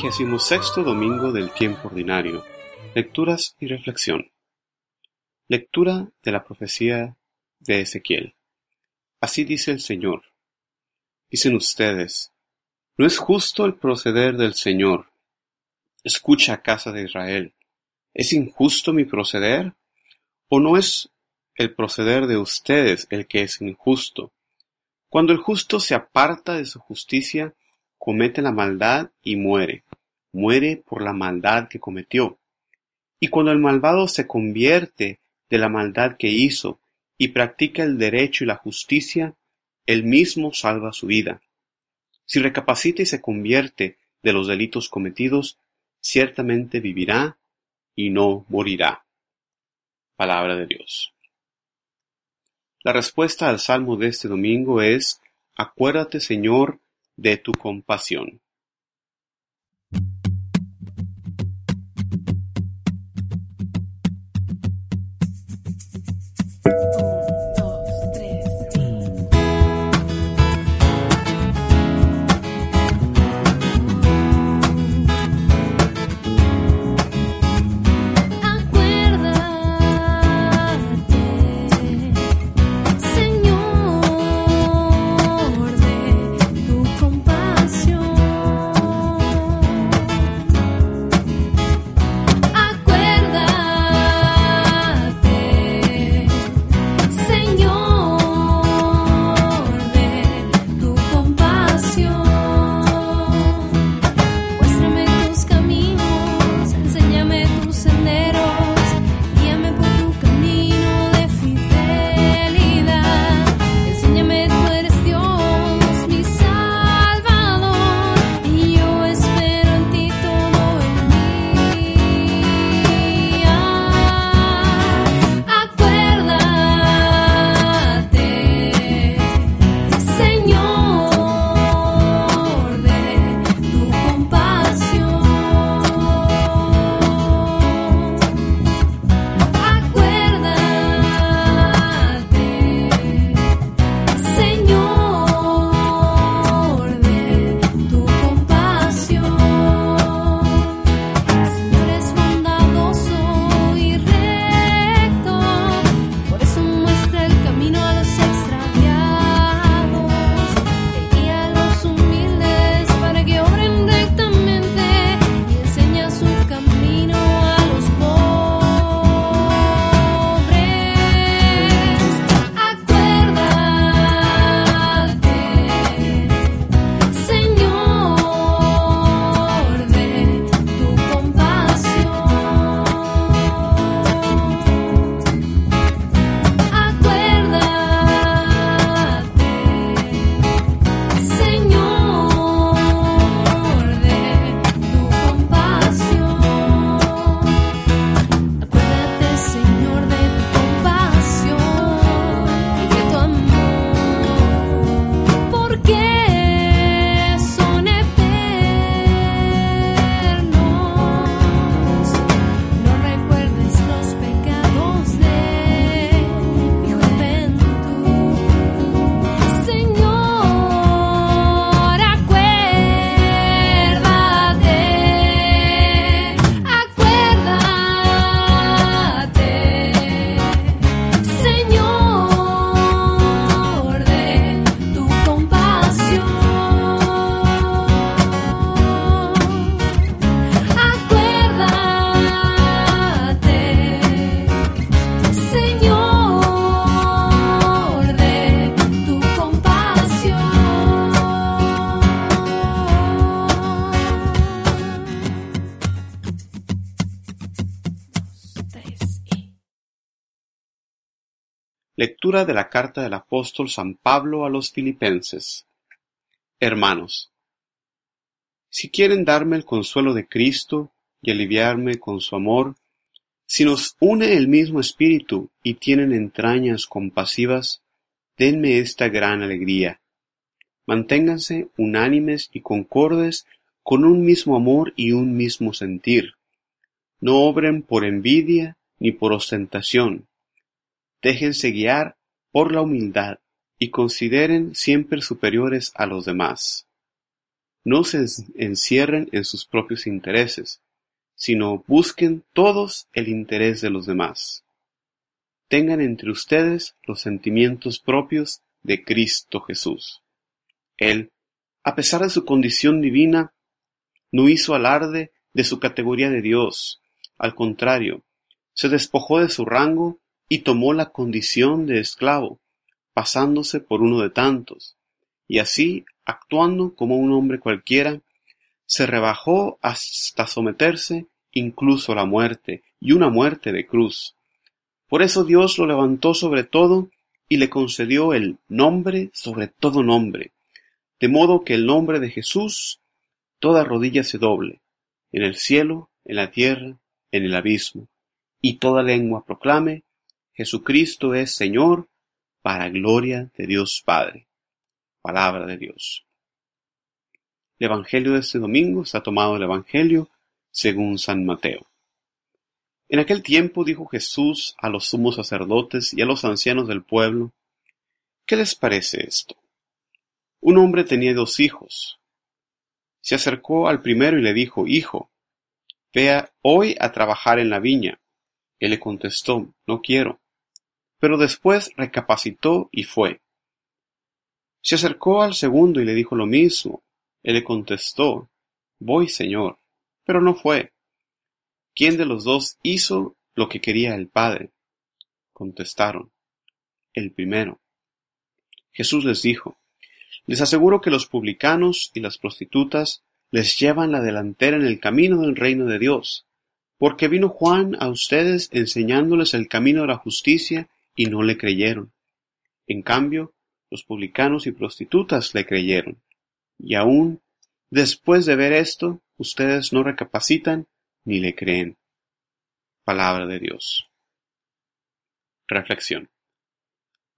Vigésimo sexto domingo del tiempo ordinario. Lecturas y reflexión. Lectura de la profecía de Ezequiel. Así dice el Señor. Dicen ustedes, ¿no es justo el proceder del Señor? Escucha, casa de Israel. ¿Es injusto mi proceder? ¿O no es el proceder de ustedes el que es injusto? Cuando el justo se aparta de su justicia, comete la maldad y muere, muere por la maldad que cometió. Y cuando el malvado se convierte de la maldad que hizo y practica el derecho y la justicia, él mismo salva su vida. Si recapacita y se convierte de los delitos cometidos, ciertamente vivirá y no morirá. Palabra de Dios. La respuesta al salmo de este domingo es, Acuérdate, Señor, de tu compasión. Oh. Lectura de la carta del apóstol San Pablo a los Filipenses. Hermanos, si quieren darme el consuelo de Cristo y aliviarme con su amor, si nos une el mismo espíritu y tienen entrañas compasivas, denme esta gran alegría. Manténganse unánimes y concordes con un mismo amor y un mismo sentir. No obren por envidia ni por ostentación, Déjense guiar por la humildad y consideren siempre superiores a los demás. no se encierren en sus propios intereses, sino busquen todos el interés de los demás. Tengan entre ustedes los sentimientos propios de Cristo Jesús. Él, a pesar de su condición divina, no hizo alarde de su categoría de Dios. Al contrario, se despojó de su rango y tomó la condición de esclavo, pasándose por uno de tantos, y así, actuando como un hombre cualquiera, se rebajó hasta someterse incluso a la muerte, y una muerte de cruz. Por eso Dios lo levantó sobre todo y le concedió el nombre sobre todo nombre, de modo que el nombre de Jesús toda rodilla se doble, en el cielo, en la tierra, en el abismo, y toda lengua proclame, Jesucristo es Señor, para gloria de Dios Padre. Palabra de Dios. El Evangelio de este domingo está tomado del Evangelio según San Mateo. En aquel tiempo dijo Jesús a los sumos sacerdotes y a los ancianos del pueblo, ¿qué les parece esto? Un hombre tenía dos hijos. Se acercó al primero y le dijo, Hijo, vea hoy a trabajar en la viña. Él le contestó, No quiero. Pero después recapacitó y fue. Se acercó al segundo y le dijo lo mismo. Él le contestó, Voy, Señor. Pero no fue. ¿Quién de los dos hizo lo que quería el Padre? Contestaron, el primero. Jesús les dijo, les aseguro que los publicanos y las prostitutas les llevan la delantera en el camino del reino de Dios, porque vino Juan a ustedes enseñándoles el camino de la justicia y no le creyeron. En cambio, los publicanos y prostitutas le creyeron. Y aún después de ver esto, ustedes no recapacitan ni le creen. Palabra de Dios. Reflexión.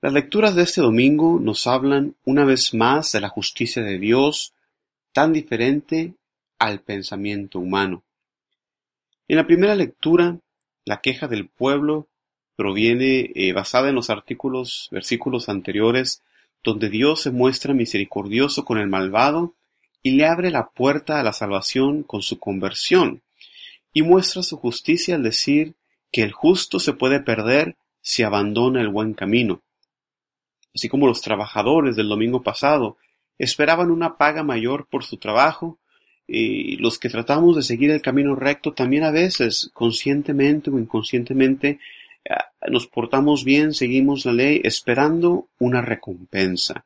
Las lecturas de este domingo nos hablan una vez más de la justicia de Dios, tan diferente al pensamiento humano. En la primera lectura, la queja del pueblo proviene eh, basada en los artículos, versículos anteriores, donde Dios se muestra misericordioso con el malvado y le abre la puerta a la salvación con su conversión, y muestra su justicia al decir que el justo se puede perder si abandona el buen camino. Así como los trabajadores del domingo pasado esperaban una paga mayor por su trabajo, y los que tratamos de seguir el camino recto también a veces, conscientemente o inconscientemente, eh, nos portamos bien, seguimos la ley, esperando una recompensa.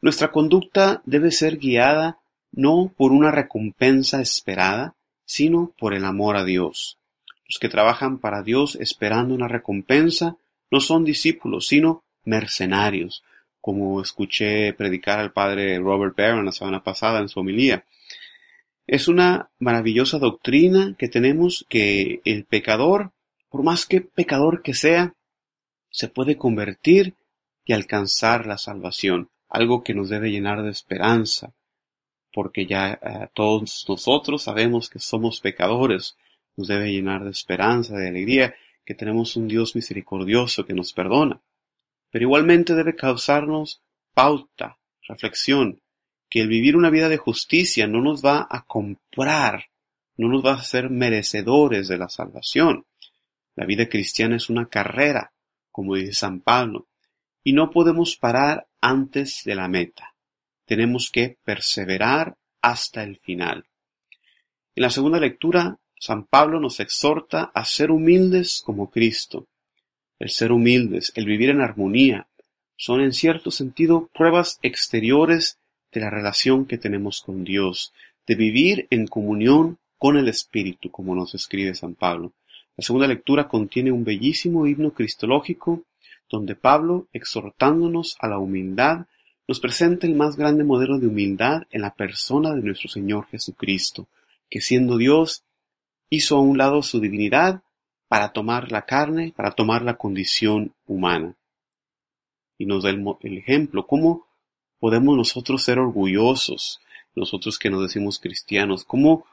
Nuestra conducta debe ser guiada no por una recompensa esperada, sino por el amor a Dios. Los que trabajan para Dios esperando una recompensa no son discípulos, sino mercenarios, como escuché predicar al padre Robert Barron la semana pasada en su homilía. Es una maravillosa doctrina que tenemos que el pecador, por más que pecador que sea, se puede convertir y alcanzar la salvación, algo que nos debe llenar de esperanza, porque ya eh, todos nosotros sabemos que somos pecadores, nos debe llenar de esperanza, de alegría, que tenemos un Dios misericordioso que nos perdona. Pero igualmente debe causarnos pauta, reflexión, que el vivir una vida de justicia no nos va a comprar, no nos va a hacer merecedores de la salvación. La vida cristiana es una carrera, como dice San Pablo, y no podemos parar antes de la meta. Tenemos que perseverar hasta el final. En la segunda lectura, San Pablo nos exhorta a ser humildes como Cristo, el ser humildes, el vivir en armonía, son en cierto sentido pruebas exteriores de la relación que tenemos con Dios, de vivir en comunión con el Espíritu, como nos escribe San Pablo. La segunda lectura contiene un bellísimo himno cristológico donde Pablo, exhortándonos a la humildad, nos presenta el más grande modelo de humildad en la persona de nuestro Señor Jesucristo, que siendo Dios, hizo a un lado su divinidad para tomar la carne, para tomar la condición humana. Y nos da el, ejemplo, cómo podemos nosotros ser orgullosos, nosotros que nos decimos cristianos, cómo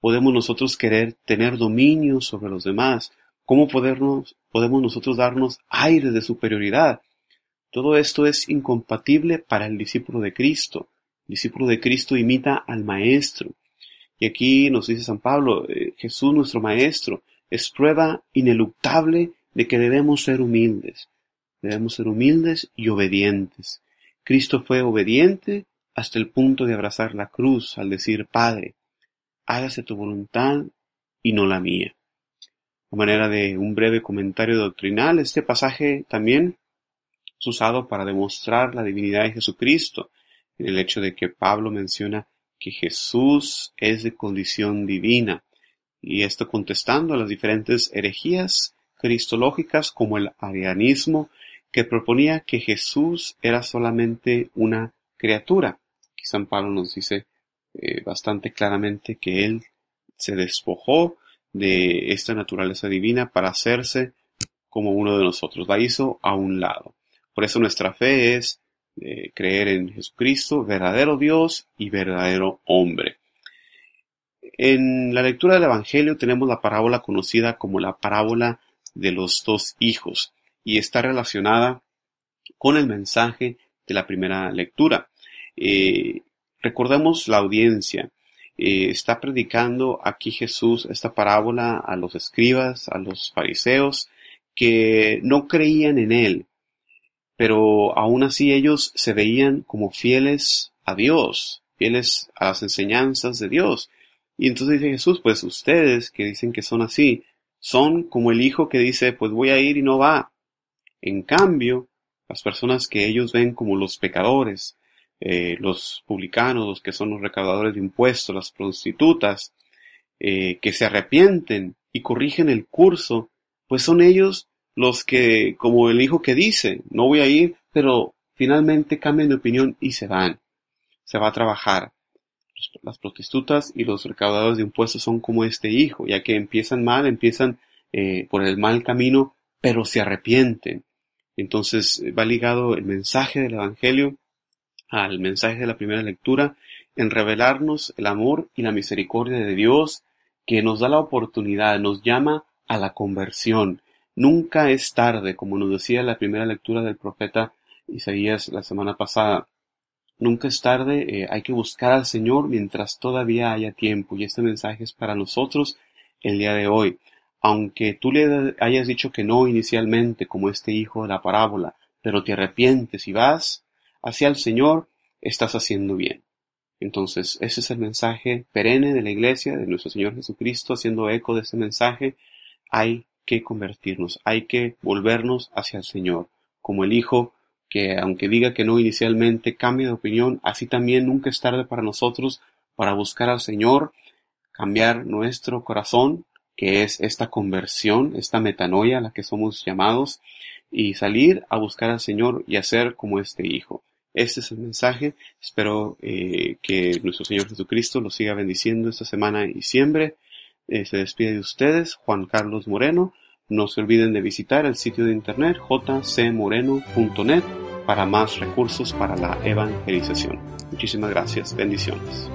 podemos nosotros querer tener dominio sobre los demás, cómo podemos nosotros darnos aire de superioridad. Todo esto es incompatible para el discípulo de Cristo. El discípulo de Cristo imita al Maestro. Y aquí nos dice San Pablo, eh, Jesús nuestro Maestro es prueba ineluctable de que debemos ser humildes. Debemos ser humildes y obedientes. Cristo fue obediente hasta el punto de abrazar la cruz al decir, Padre, hágase tu voluntad y no la mía. A manera de un breve comentario doctrinal, este pasaje también es usado para demostrar la divinidad de Jesucristo, en el hecho de que Pablo menciona que Jesús es de condición divina, y esto contestando a las diferentes herejías cristológicas como el arianismo, que proponía que Jesús era solamente una criatura. San Pablo nos dice eh, bastante claramente que él se despojó de esta naturaleza divina para hacerse como uno de nosotros, la hizo a un lado. Por eso nuestra fe es eh, creer en Jesucristo, verdadero Dios y verdadero hombre. En la lectura del Evangelio tenemos la parábola conocida como la parábola de los dos hijos y está relacionada con el mensaje de la primera lectura. Eh, recordemos la audiencia. Eh, está predicando aquí Jesús esta parábola a los escribas, a los fariseos, que no creían en él, pero aún así ellos se veían como fieles a Dios, fieles a las enseñanzas de Dios. Y entonces dice Jesús, pues ustedes que dicen que son así, son como el hijo que dice, pues voy a ir y no va. En cambio, las personas que ellos ven como los pecadores, eh, los publicanos, los que son los recaudadores de impuestos, las prostitutas, eh, que se arrepienten y corrigen el curso, pues son ellos los que, como el hijo que dice, no voy a ir, pero finalmente cambian de opinión y se van. Se va a trabajar. Las prostitutas y los recaudadores de impuestos son como este hijo, ya que empiezan mal, empiezan eh, por el mal camino, pero se arrepienten. Entonces va ligado el mensaje del Evangelio al mensaje de la primera lectura en revelarnos el amor y la misericordia de Dios que nos da la oportunidad, nos llama a la conversión. Nunca es tarde, como nos decía la primera lectura del profeta Isaías la semana pasada. Nunca es tarde, eh, hay que buscar al Señor mientras todavía haya tiempo. Y este mensaje es para nosotros el día de hoy. Aunque tú le hayas dicho que no inicialmente, como este hijo de la parábola, pero te arrepientes y vas, hacia el Señor, estás haciendo bien. Entonces, ese es el mensaje perenne de la Iglesia, de nuestro Señor Jesucristo, haciendo eco de ese mensaje. Hay que convertirnos, hay que volvernos hacia el Señor, como el Hijo que, aunque diga que no inicialmente, cambia de opinión, así también nunca es tarde para nosotros para buscar al Señor, cambiar nuestro corazón, que es esta conversión, esta metanoia a la que somos llamados, y salir a buscar al Señor y hacer como este Hijo. Este es el mensaje. Espero eh, que nuestro Señor Jesucristo lo siga bendiciendo esta semana y siempre. Eh, se despide de ustedes, Juan Carlos Moreno. No se olviden de visitar el sitio de internet jcmoreno.net para más recursos para la evangelización. Muchísimas gracias. Bendiciones.